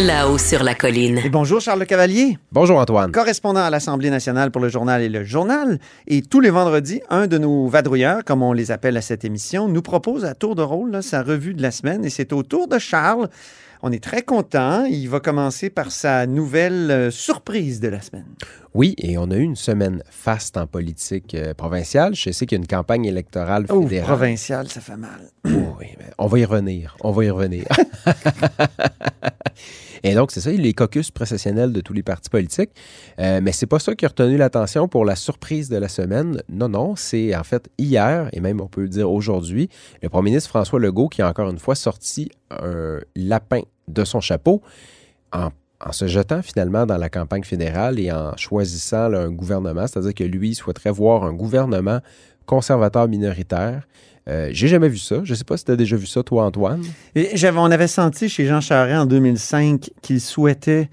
Là-haut sur la colline. Et bonjour Charles Le Cavalier. Bonjour Antoine. Correspondant à l'Assemblée nationale pour le journal et le journal. Et tous les vendredis, un de nos vadrouilleurs, comme on les appelle à cette émission, nous propose à tour de rôle là, sa revue de la semaine. Et c'est au tour de Charles. On est très content. Il va commencer par sa nouvelle euh, surprise de la semaine. Oui, et on a eu une semaine faste en politique euh, provinciale. Je sais qu'il y a une campagne électorale Oh, fédérale. provincial, ça fait mal. Oh, oui, mais on va y revenir. On va y revenir. Et donc, c'est ça, les caucus précessionnels de tous les partis politiques. Euh, mais c'est pas ça qui a retenu l'attention pour la surprise de la semaine. Non, non, c'est en fait hier, et même on peut le dire aujourd'hui, le premier ministre François Legault qui a encore une fois sorti un lapin de son chapeau en, se jetant finalement dans la campagne fédérale et en choisissant un gouvernement, c'est-à-dire que lui souhaiterait voir un gouvernement conservateur minoritaire. Euh, J'ai jamais vu ça. Je sais pas si tu as déjà vu ça, toi, Antoine. Et on avait senti chez Jean Charest en 2005 qu'il souhaitait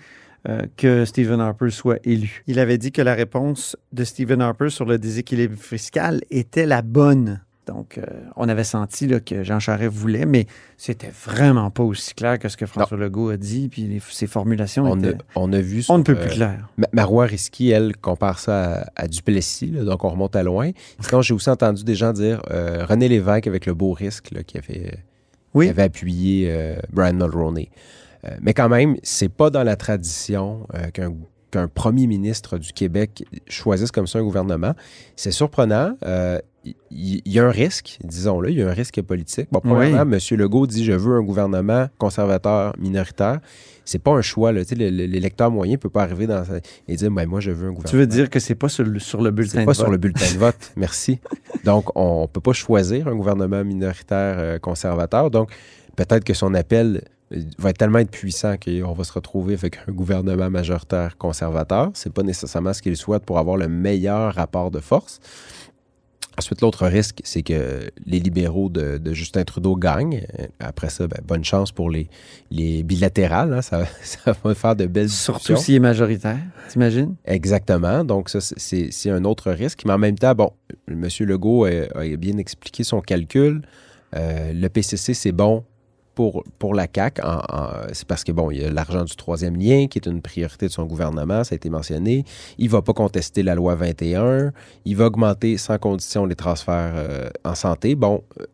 euh, que Stephen Harper soit élu. Il avait dit que la réponse de Stephen Harper sur le déséquilibre fiscal était la bonne. Donc, euh, on avait senti là, que Jean Charest voulait, mais c'était vraiment pas aussi clair que ce que François Legault a dit, puis les- ses formulations On a, étaient... on a vu On ne peut euh, plus clair. Ma- Marois Risky, elle, compare ça à, à Duplessis, là, donc on remonte à loin. Sinon, j'ai aussi entendu des gens dire euh, René Lévesque avec le beau risque là, qui, avait, Oui. qui avait appuyé euh, Brian Mulroney. Euh, mais quand même, c'est pas dans la tradition euh, qu'un qu'un premier ministre du Québec choisisse comme ça un gouvernement. C'est surprenant. Euh, Il y, a un risque, disons-le, il y a un risque politique. Bon, premièrement, M. Legault dit Je veux un gouvernement conservateur minoritaire. C'est pas un choix. L'électeur moyen ne peut pas arriver dans sa- et dire ben, Moi, je veux un gouvernement. Tu veux dire que c'est pas sur le, sur le bulletin de pas vote. sur le bulletin de vote, merci. Donc, on ne peut pas choisir un gouvernement minoritaire euh, conservateur. Donc, peut-être que son appel euh, va tellement être puissant qu'on va se retrouver avec un gouvernement majoritaire conservateur. C'est pas nécessairement ce qu'il souhaite pour avoir le meilleur rapport de force. Ensuite, l'autre risque, c'est que les libéraux de, de Justin Trudeau gagnent. Euh, Après ça, ben, bonne chance pour les, les bilatérales. hein. Ça, ça va faire de belles Surtout s'il est majoritaire, t'imagines? Exactement. Donc, ça, c'est- un autre risque. Mais en même temps, bon, M. Legault a, a bien expliqué son calcul. Euh, le PCC, c'est bon pour, pour la CAQ. C'est parce que, bon, il y a l'argent du troisième lien qui est une priorité de son gouvernement, ça a été mentionné. Il ne va pas contester la loi 21. Il va augmenter sans condition les transferts euh, en santé. Bon, euh,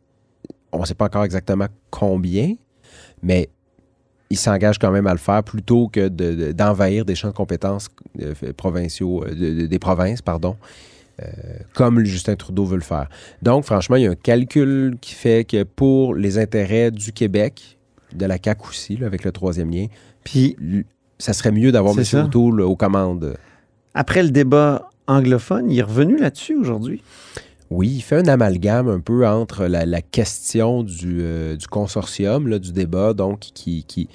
on ne sait pas encore exactement combien, mais il s'engage quand même à le faire plutôt que de- de- d'envahir des champs de compétences euh, provinciaux, de- de- des provinces, pardon, euh, comme Justin Trudeau veut le faire. Donc, franchement, il y a un calcul qui fait que pour les intérêts du Québec, de la CAQ aussi, là, avec le troisième lien, Puis, ça serait mieux d'avoir M. O'Toole aux commandes. après le débat anglophone, il est revenu là-dessus aujourd'hui? Oui, il fait un amalgame un peu entre la, la question du, euh, du consortium, là, du débat, donc qui, qui,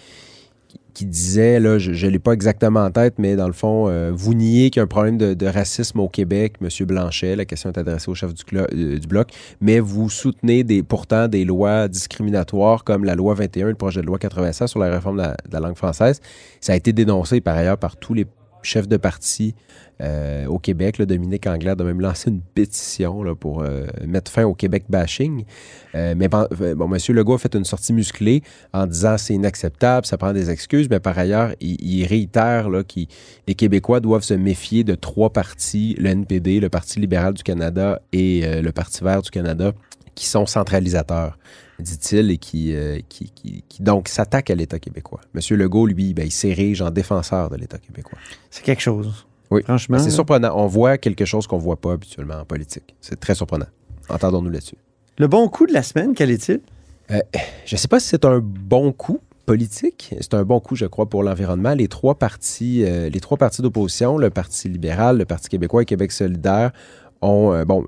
qui disait, là, je ne l'ai pas exactement en tête, mais dans le fond, euh, vous niez qu'il y a un problème de, racisme au Québec, M. Blanchet, la question est adressée au chef du, euh, bloc, mais vous soutenez pourtant des lois discriminatoires comme la loi 21 et le projet de loi 96 sur la réforme de la, de la langue française. Ça a été dénoncé par ailleurs par tous les chefs de parti euh, au Québec. Là, Dominique Anglade a même lancé une pétition pour euh, mettre fin au Québec bashing. Euh, mais bon, M. Legault fait une sortie musclée en disant c'est inacceptable, ça prend des excuses, mais par ailleurs, il, réitère que les Québécois doivent se méfier de trois partis, le NPD, le Parti libéral du Canada et le Parti vert du Canada, qui sont centralisateurs, dit-il, et qui, euh, qui, qui- qui, donc s'attaquent à l'État québécois. Monsieur Legault, lui, ben, il s'érige en défenseur de l'État québécois. C'est quelque chose. Oui. Franchement. Ben, c'est surprenant. On voit quelque chose qu'on voit pas habituellement en politique. C'est très surprenant. Entendons-nous là-dessus. Le bon coup de la semaine, quel est-il? Je ne sais pas si c'est un bon coup politique. C'est un bon coup, je crois, pour l'environnement. Les trois partis, euh, les trois partis d'opposition, le Parti libéral, le Parti québécois et Québec solidaire, ont, euh, bon,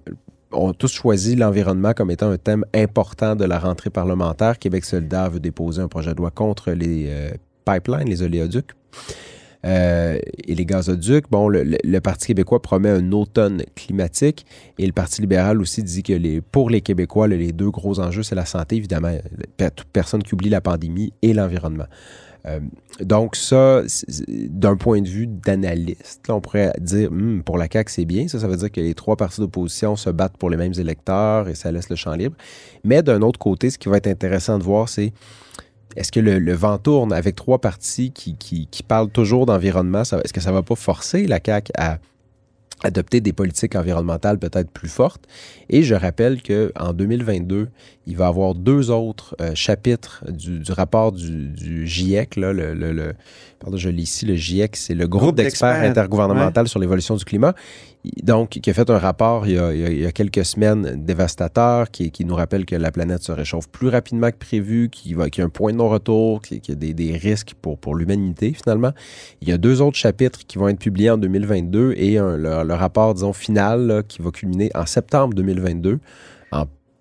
ont tous choisi l'environnement comme étant un thème important de la rentrée parlementaire. Québec solidaire veut déposer un projet de loi contre les euh, pipelines, les oléoducs. euh, et les gazoducs. Bon, le, le- Parti québécois promet un automne climatique et le Parti libéral aussi dit que les, pour les Québécois, le- les deux gros enjeux, c'est la santé, évidemment, toute personne qui oublie la pandémie et l'environnement. Euh, donc ça, d'un point de vue d'analyste, on pourrait dire, Hmm, pour la CAQ, c'est bien. Ça, ça veut dire que les trois partis d'opposition se battent pour les mêmes électeurs et ça laisse le champ libre. Mais d'un autre côté, ce qui va être intéressant de voir, c'est est-ce que le, vent tourne avec trois partis qui, qui- parlent toujours d'environnement? Est-ce que ça ne va pas forcer la CAQ à adopter des politiques environnementales peut-être plus fortes? Et je rappelle qu'en 2022, il va y avoir deux autres euh, chapitres du, du rapport du, du GIEC. Là, le, le- le- pardon, je lis ici, le GIEC, c'est le groupe, Groupe d'experts intergouvernemental sur l'évolution du climat. Donc, qui a fait un rapport il y a, il y quelques semaines dévastateur qui, qui nous rappelle que la planète se réchauffe plus rapidement que prévu, qu'il va- qu'il y a un point de non-retour, qu'il y a des, des risques pour, pour l'humanité finalement. Il y a deux autres chapitres qui vont être publiés en 2022 et un- le, le rapport, disons, final là, qui va culminer en septembre 2022 en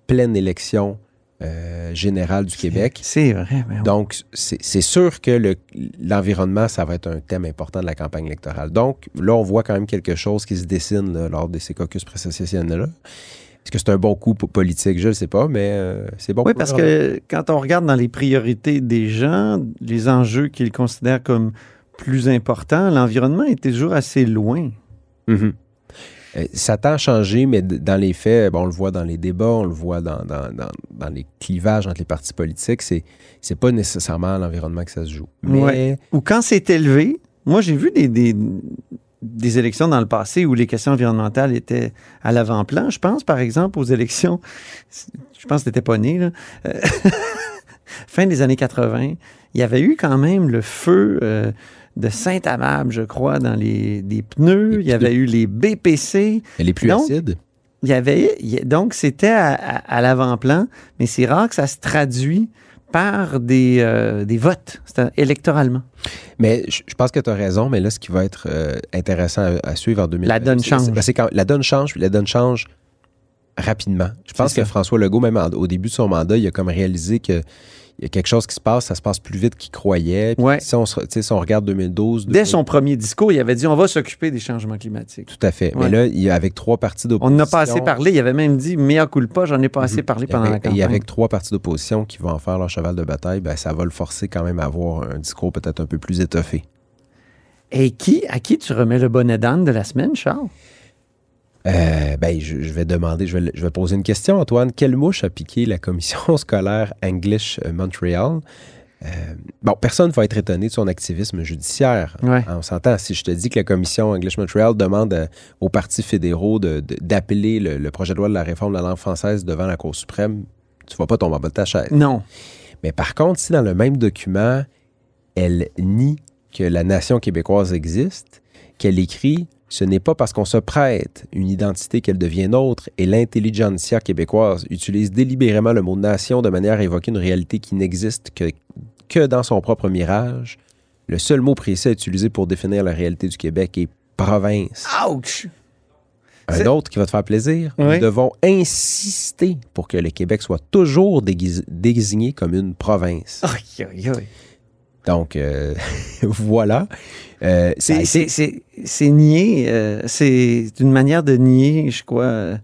pleine élection euh, générale du Québec. C'est vrai. oui. Donc, c'est sûr que le- l'environnement, ça va être un thème important de la campagne électorale. Donc, là, on voit quand même quelque chose qui se dessine là, lors de ces caucus précessionnels-là. Est-ce que c'est un bon coup po- politique? Je ne sais pas, mais euh, c'est bon Oui, pour parce que quand on regarde dans les priorités des gens, les enjeux qu'ils considèrent comme plus importants, l'environnement est toujours assez loin. Mhm. Euh, Ça tend à changer, mais dans les faits, on le voit dans les débats, on le voit dans, les clivages entre les partis politiques, c'est c'est pas nécessairement à l'environnement que ça se joue. Ou quand c'est élevé, moi j'ai vu des, élections dans le passé où les questions environnementales étaient à l'avant-plan. Je pense par exemple aux élections, je pense que t'étais pas né. Euh, fin des années 80, il y avait eu quand même le feu euh, de Saint-Amable, je crois, dans les, pneus. Les Il y avait eu les BPC. elle est plus Donc, acide. Il y avait, donc c'était à, à- à l'avant-plan, mais c'est rare que ça se traduit par des, euh, des votes, électoralement. Mais je, je pense que tu as raison, mais là, ce qui va être euh, intéressant à, à suivre en 2020... La donne change. ben, quand, la donne change, puis la donne change rapidement. Je pense que. François Legault, même en- au début de son mandat, il a comme réalisé que il y a quelque chose qui se passe, ça se passe plus vite qu'il croyait. Puis Ouais. si, on se- si on regarde 2012... Dès 2000 son premier discours, il avait dit on va s'occuper des changements climatiques. Tout à fait. Ouais. Mais là, il y a avec trois partis On d'opposition... en a pas assez parlé. Il avait même dit mea culpa, j'en ai pas assez Mhm. parlé Et pendant la avec, campagne. et avec trois partis d'opposition qui vont en faire leur cheval de bataille, ben, ça va le forcer quand même à avoir un discours peut-être un peu plus étoffé. Et qui, à qui tu remets le bonnet d'âne de la semaine, Charles? Euh, ben, je, je vais demander, je vais, je vais poser une question, Antoine. Quelle mouche a piqué la commission scolaire English euh, Montreal? Euh, bon, personne ne va être étonné de son activisme judiciaire. Ouais. Hein, On s'entend. Si je te dis que la commission English Montreal demande euh, aux partis fédéraux d'appeler le, le projet de loi de la réforme de la langue française devant la Cour suprême, tu vas pas tomber en bas de ta chaise. Non. Mais par contre, si dans le même document, elle nie que la nation québécoise existe, qu'elle écrit ce n'est pas parce qu'on se prête une identité qu'elle devient nôtre et l'intelligentsia québécoise utilise délibérément le mot nation de manière à évoquer une réalité qui n'existe que, que dans son propre mirage. Le seul mot précis à utiliser pour définir la réalité du Québec est province. Ouch! Un autre qui va te faire plaisir. Oui. Nous devons insister pour que le Québec soit toujours déguis- désigné comme une province. Aïe, aïe, aïe. Donc, euh, voilà. Euh, a C'est- été- C'est nier, euh, c'est une manière de nier, je crois, euh,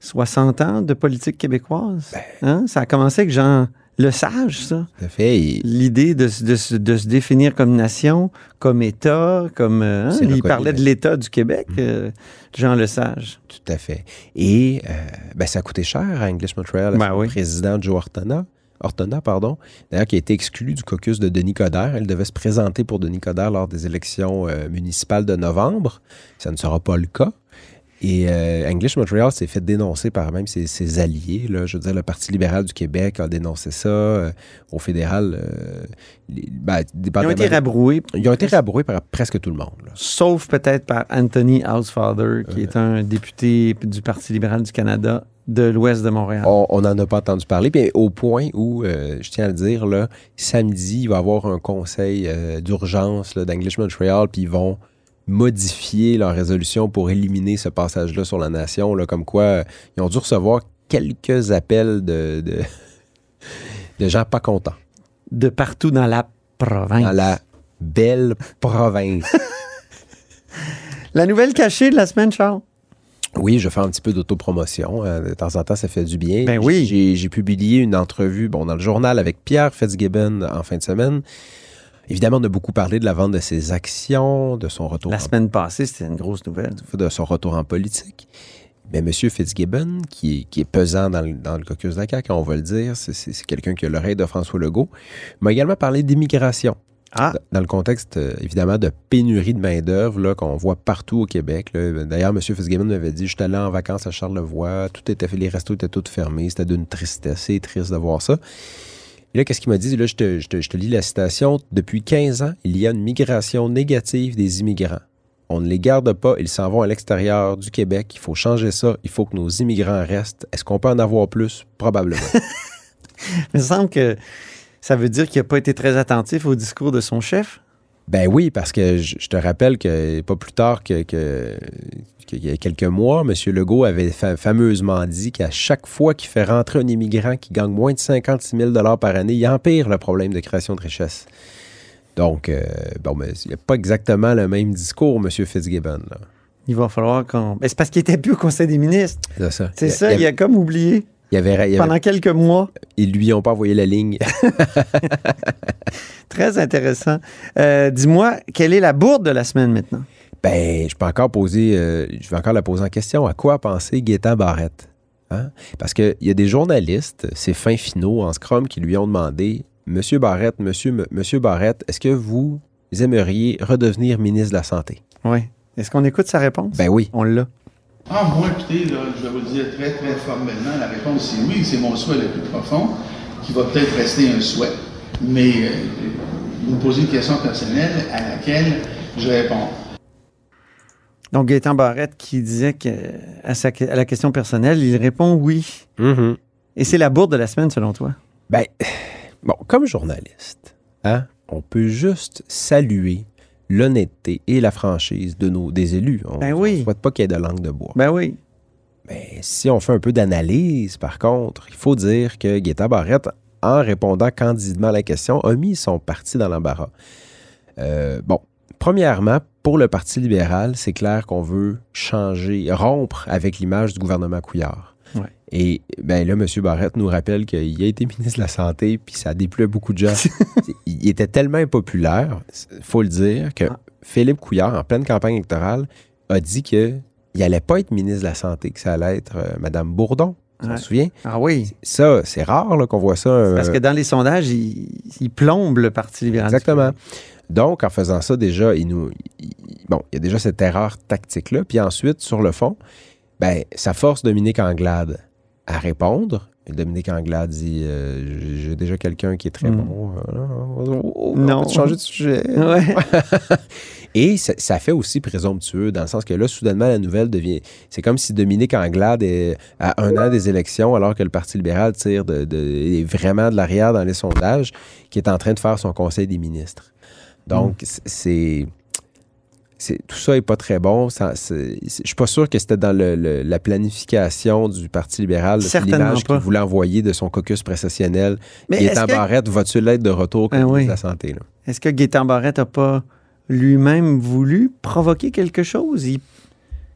60 ans de politique québécoise. Ben. Hein? Ça a commencé avec Jean Lesage, ça. tout à fait. L'idée de, se- de se- de se définir comme nation, comme État, comme... hein, Il parlait de là. l'État du Québec, euh, Jean Lesage. Tout à fait. Et ben, ça a coûté cher à English Montreal, Ben oui. président Joe Ortona. Ortona, pardon, d'ailleurs, qui a été exclu du caucus de Denis Coderre. Elle devait se présenter pour Denis Coderre lors des élections euh, municipales de novembre. Ça ne sera pas le cas. Et euh, English Montreal s'est fait dénoncer par même ses, ses alliés. Là. Je veux dire, le Parti libéral du Québec a dénoncé ça. euh, au fédéral, euh, les- ben, Ils ont été rabroués, Ils ont été rabroués par presque tout le monde. là. sauf peut-être par Anthony Housefather, qui est un député du Parti libéral du Canada de l'ouest de Montréal. On n'en a pas entendu parler. Puis au point où, euh, je tiens à le dire, là, samedi, il va y avoir un conseil euh, d'urgence d'English Montreal, puis ils vont modifier leur résolution pour éliminer ce passage-là sur la nation. Là, comme quoi, euh, ils ont dû recevoir quelques appels de, de, de gens pas contents De partout dans la province. dans la belle province. La nouvelle cachée de la semaine, Charles? Oui, je fais un petit peu d'autopromotion. euh, de temps en temps, ça fait du bien. Ben oui. J'ai, j'ai publié une entrevue bon, dans le journal avec Pierre Fitzgibbon en fin de semaine. Évidemment, on a beaucoup parlé de la vente de ses actions, de son retour, La en, semaine passée, c'était une grosse nouvelle. de son retour en politique. Mais M. Fitzgibbon, qui est, qui est pesant dans le, dans le caucus de la CAQ, on va le dire, c'est, quelqu'un qui a l'oreille de François Legault, m'a également parlé d'immigration. Ah, Dans le contexte, euh, évidemment, de pénurie de main-d'œuvre qu'on voit partout au Québec. D'ailleurs, M. Fitzgibbon m'avait dit J'étais allé en vacances à Charlevoix, tout était fait, les restos étaient tous fermés, c'était d'une tristesse, c'est triste de voir ça. Et là, qu'est-ce qu'il m'a dit? Là, je te, je te- je te lis la citation Depuis 15 ans, il y a une migration négative des immigrants. On ne les garde pas, ils s'en vont à l'extérieur du Québec. Il faut changer ça. Il faut que nos immigrants restent. Est-ce qu'on peut en avoir plus? Probablement. il me semble que ça veut dire qu'il n'a pas été très attentif au discours de son chef. Ben oui, parce que je, te rappelle que pas plus tard que, y a quelques mois, M. Legault avait fa- fameusement dit qu'à chaque fois qu'il fait rentrer un immigrant qui gagne moins de 56 000 par année, il empire le problème de création de richesse. Donc, euh, bon, mais il n'y a pas exactement le même discours, M. Fitzgibbon. là. Il va falloir qu'on. Ben, c'est parce qu'il était plus au Conseil des ministres. C'est ça. C'est ça, il, il a comme oublié il avait, il avait- pendant quelques mois. ils lui ont pas envoyé la ligne. Très intéressant. Euh, Dis-moi, quelle est la bourde de la semaine maintenant? Ben, je peux encore poser, euh, je vais encore la poser en question. À quoi a pensé Gaétan Barrette? Hein? Parce qu'il y a des journalistes, ces fins finaux en Scrum, qui lui ont demandé Monsieur Barrette, Monsieur, Monsieur Barrette, est-ce que vous aimeriez redevenir ministre de la Santé? Oui. Est-ce qu'on écoute sa réponse? Ben oui. On l'a. Ah, moi, écoutez, là, je vais vous le dire très, très formellement, la réponse c'est oui, c'est mon souhait le plus profond, qui va peut-être rester un souhait, mais euh, vous me posez une question personnelle à laquelle je réponds. Donc, Gaétan Barrette qui disait que à, sa- à la question personnelle, il répond oui. Mhm. Et c'est la bourde de la semaine, selon toi? Ben, bon, comme journaliste, hein, on peut juste saluer l'honnêteté et la franchise de nos, des élus. On Ben oui. ne souhaite pas qu'il y ait de langue de bois. Ben oui. Mais si on fait un peu d'analyse, par contre, il faut dire que Guetta Barrette, en répondant candidement à la question, a mis son parti dans l'embarras. Euh, bon, premièrement, pour le Parti libéral, c'est clair qu'on veut changer, rompre avec l'image du gouvernement Couillard. Et ben là, M. Barrette nous rappelle qu'il a été ministre de la Santé, puis ça a déplu à beaucoup de gens. il était tellement impopulaire, il faut le dire, que Ah. Philippe Couillard, en pleine campagne électorale, a dit que il n'allait pas être ministre de la Santé, que ça allait être euh, Mme Bourdon. Tu Ouais. souviens? Ah oui. Ça, c'est rare qu'on voit ça. euh, Parce que dans les sondages, il, il plombe le Parti libéral. Exactement. Donc, en faisant ça, déjà, il nous. il- bon, il y a déjà cette erreur tactique-là. Puis ensuite, sur le fond, ben, ça force Dominique Anglade à répondre. Dominique Anglade dit euh, J'ai- déjà quelqu'un qui est très Mm. bon. Euh, on Non. peut changer de sujet. Ouais. Et ça, ça fait aussi présomptueux, dans le sens que là, soudainement, la nouvelle devient. C'est comme si Dominique Anglade est à un an des élections, alors que le Parti libéral tire de, de- est vraiment de l'arrière dans les sondages, qui est en train de faire son conseil des ministres. Donc, c- c'est. Tout ça n'est pas très bon. Je suis pas sûr que c'était dans le- le- la planification du Parti libéral, l'image qu'il voulait envoyer de son caucus précessionnel. Mais que, barrette, vas-tu l'être de retour comme Ben ministre oui. de la Santé? est-ce que Gaétan Barrette n'a pas lui-même voulu provoquer quelque chose? Il-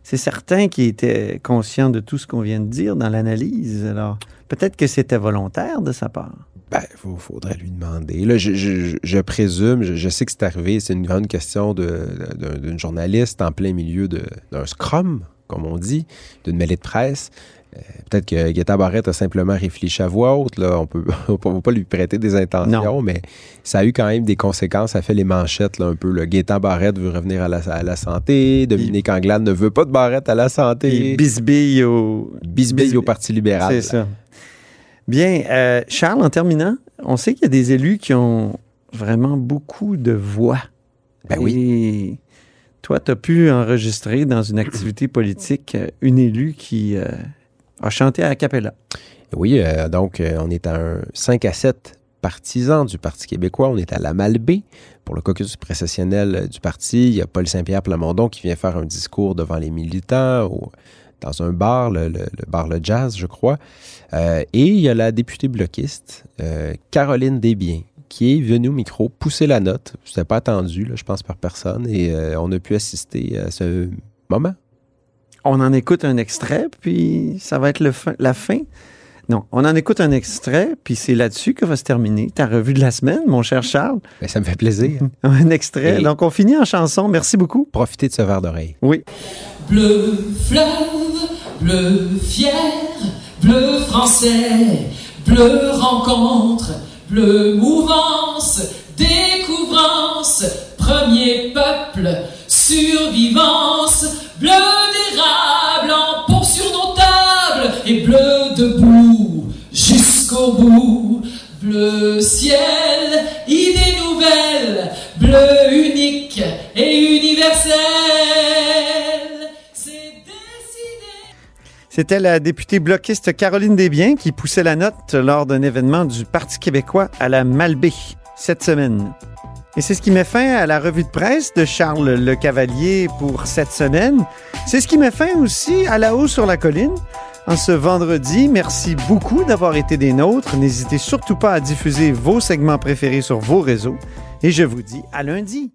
C'est certain qu'il était conscient de tout ce qu'on vient de dire dans l'analyse. Alors, peut-être que c'était volontaire de sa part. Ben, il faudrait lui demander. Là, je, je- je présume, je, je sais que c'est arrivé, c'est une grande question d'une journaliste en plein milieu d'un scrum comme on dit, d'une mêlée de presse. Euh, Peut-être que Guetta Barrette a simplement réfléchi à voix haute. Là. On peut, ne va pas lui prêter des intentions, mais ça a eu quand même des conséquences. Ça fait les manchettes là, un peu. Là. Guetta Barrette veut revenir à la, à la santé. Dominique Anglade ne veut pas de Barrette à la santé. Et bisbille au... Bisbille au Parti libéral. C'est ça. Bien, euh, Charles, en terminant, on sait qu'il y a des élus qui ont vraiment beaucoup de voix. Ben oui. Et toi, tu as pu enregistrer dans une activité politique euh, une élue qui euh, a chanté à cappella. Oui, euh, donc on est à un 5 à 7 partisans du Parti québécois. On est à la Malbaie pour le caucus précessionnel du parti. Il y a Paul Saint-Pierre Plamondon qui vient faire un discours devant les militants au- dans un bar, le, le- le bar Le Jazz, je crois. Euh, et il y a la députée bloquiste, euh, Caroline Desbiens, qui est venue au micro pousser la note. C'était pas attendu, là, je pense, par personne. Et euh, on a pu assister à ce moment. On en écoute un extrait, puis ça va être le fin- la fin. Non, on en écoute un extrait, puis c'est là-dessus que va se terminer ta revue de la semaine, mon cher Charles. Ben, ça me fait plaisir. Un extrait. Et- Donc, on finit en chanson. Merci beaucoup. Profitez de ce verre d'oreille. Oui. Bleu fleuve, bleu fier, bleu français, bleu rencontre, bleu mouvance, découvrance, premier peuple, survivance, bleu d'érable en pot sur nos tables et bleu debout jusqu'au bout. Bleu ciel, idée nouvelle, bleu unique et universel. C'était la députée bloquiste Caroline Desbiens qui poussait la note lors d'un événement du Parti québécois à la Malbaie cette semaine. Et c'est ce qui met fin à la revue de presse de Charles Le Cavalier pour cette semaine. C'est ce qui met fin aussi à la haut sur la colline. En ce vendredi, merci beaucoup d'avoir été des nôtres. N'hésitez surtout pas à diffuser vos segments préférés sur vos réseaux. Et je vous dis à lundi.